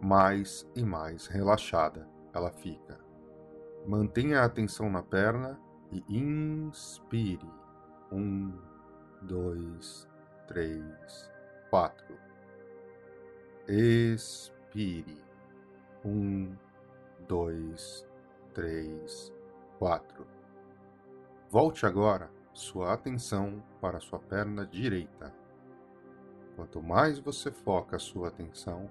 mais e mais relaxada ela fica. Mantenha a atenção na perna e inspire. Um, dois, três, quatro. Expire. Um, dois, três, quatro. Volte agora sua atenção para sua perna direita. Quanto mais você foca a sua atenção,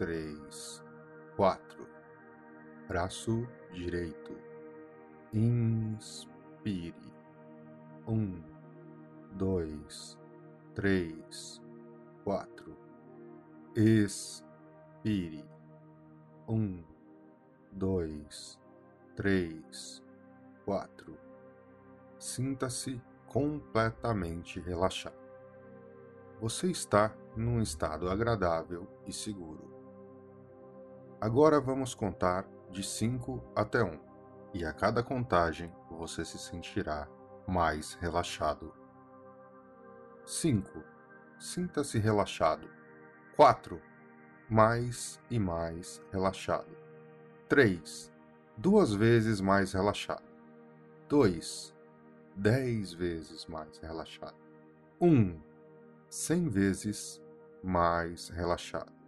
três, quatro braço direito. Inspire. Um, dois, três, quatro. Expire. Um, dois, três, quatro. Sinta-se completamente relaxado. Você está num estado agradável e seguro. Agora vamos contar de 5 até 1, um, e a cada contagem você se sentirá mais relaxado. 5. Sinta-se relaxado. 4. Mais e mais relaxado. 3. Duas vezes mais relaxado. 2. Dez vezes mais relaxado. 1. Um, cem vezes mais relaxado.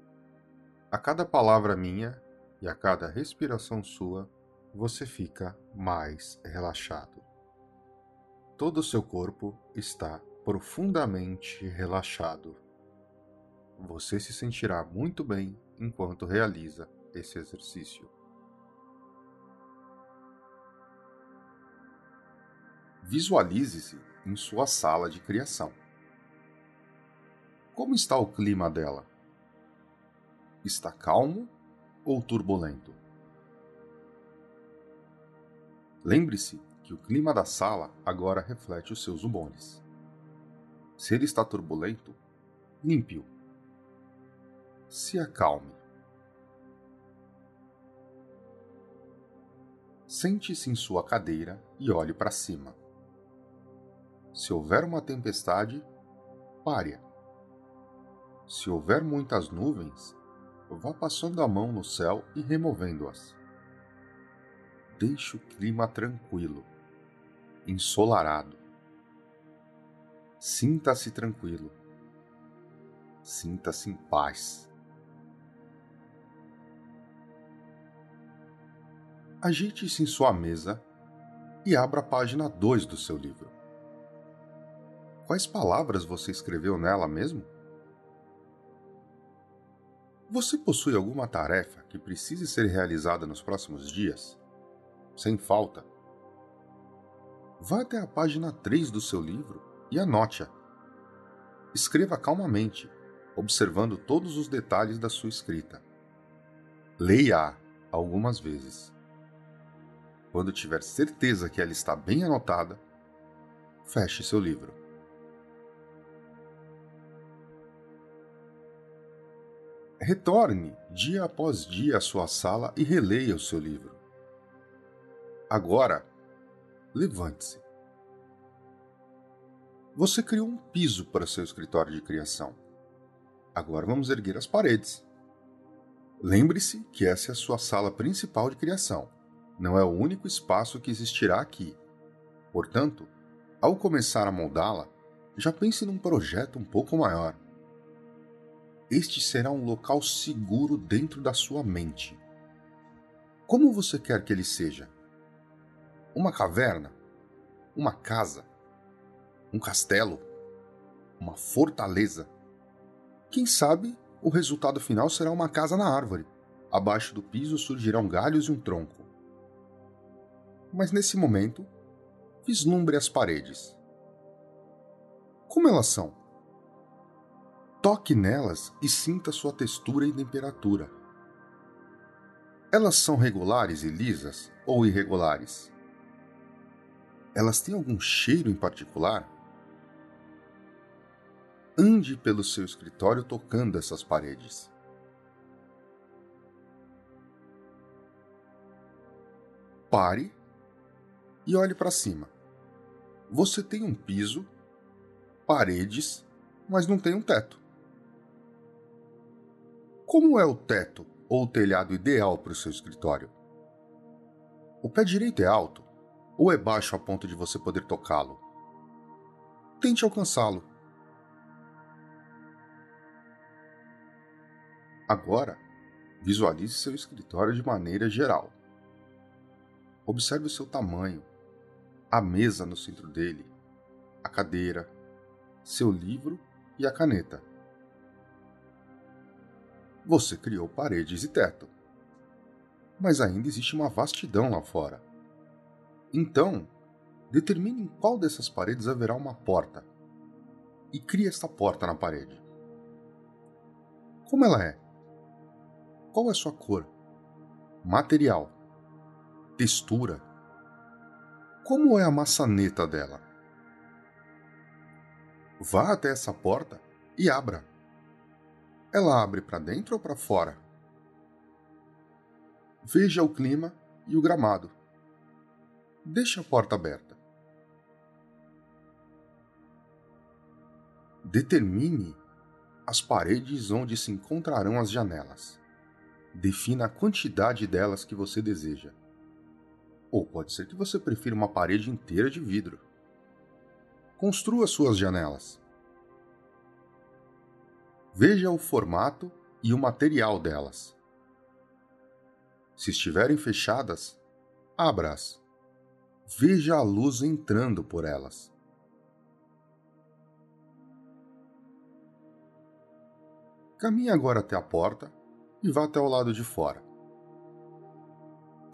A cada palavra minha e a cada respiração sua, você fica mais relaxado. Todo o seu corpo está profundamente relaxado. Você se sentirá muito bem enquanto realiza esse exercício. Visualize-se em sua sala de criação. Como está o clima dela? Está calmo ou turbulento? Lembre-se que o clima da sala agora reflete os seus humores. Se ele está turbulento, limpe-o. Se acalme. Sente-se em sua cadeira e olhe para cima. Se houver uma tempestade, pare. Se houver muitas nuvens, vá passando a mão no céu e removendo-as. Deixe o clima tranquilo, ensolarado. Sinta-se tranquilo. Sinta-se em paz. Ajeite-se em sua mesa e abra a página 2 do seu livro. Quais palavras você escreveu nela mesmo? Você possui alguma tarefa que precise ser realizada nos próximos dias? Sem falta. Vá até a página 3 do seu livro e anote-a. Escreva calmamente, observando todos os detalhes da sua escrita. Leia-a algumas vezes. Quando tiver certeza que ela está bem anotada, feche seu livro. Retorne dia após dia à sua sala e releia o seu livro. Agora, levante-se. Você criou um piso para seu escritório de criação. Agora vamos erguer as paredes. Lembre-se que essa é a sua sala principal de criação. Não é o único espaço que existirá aqui. Portanto, ao começar a moldá-la, já pense num projeto um pouco maior este será um local seguro dentro da sua mente. Como você quer que ele seja? Uma caverna? Uma casa? Um castelo? Uma fortaleza? Quem sabe o resultado final será uma casa na árvore. Abaixo do piso surgirão galhos e um tronco. Mas nesse momento, vislumbre as paredes. Como elas são? Toque nelas e sinta sua textura e temperatura. Elas são regulares e lisas ou irregulares? Elas têm algum cheiro em particular? Ande pelo seu escritório tocando essas paredes. Pare e olhe para cima. Você tem um piso, paredes, mas não tem um teto. Como é o teto ou o telhado ideal para o seu escritório? O pé direito é alto ou é baixo a ponto de você poder tocá-lo? Tente alcançá-lo. Agora, visualize seu escritório de maneira geral. Observe o seu tamanho, a mesa no centro dele, a cadeira, seu livro e a caneta. Você criou paredes e teto. Mas ainda existe uma vastidão lá fora. Então, determine em qual dessas paredes haverá uma porta, e crie esta porta na parede. Como ela é? Qual é sua cor? Material? Textura? Como é a maçaneta dela? Vá até essa porta e abra. Ela abre para dentro ou para fora? Veja o clima e o gramado. Deixe a porta aberta. Determine as paredes onde se encontrarão as janelas. Defina a quantidade delas que você deseja. Ou pode ser que você prefira uma parede inteira de vidro. Construa suas janelas. Veja o formato e o material delas. Se estiverem fechadas, abra-as. Veja a luz entrando por elas. Caminhe agora até a porta e vá até o lado de fora.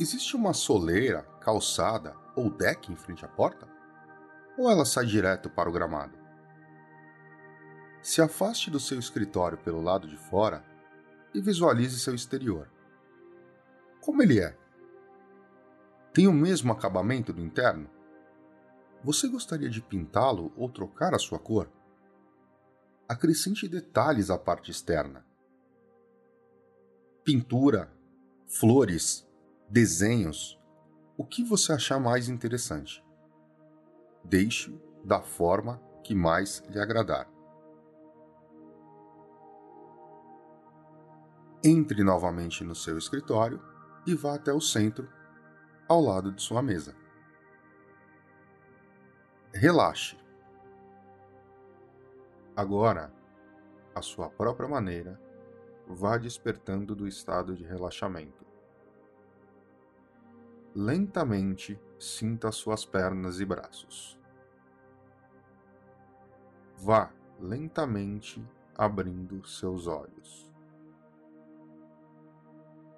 Existe uma soleira, calçada ou deck em frente à porta? Ou ela sai direto para o gramado? Se afaste do seu escritório pelo lado de fora e visualize seu exterior. Como ele é? Tem o mesmo acabamento do interno? Você gostaria de pintá-lo ou trocar a sua cor? Acrescente detalhes à parte externa. Pintura, flores, desenhos, o que você achar mais interessante. Deixe da forma que mais lhe agradar. Entre novamente no seu escritório e vá até o centro, ao lado de sua mesa. Relaxe. Agora, à sua própria maneira, vá despertando do estado de relaxamento. Lentamente sinta suas pernas e braços. Vá lentamente abrindo seus olhos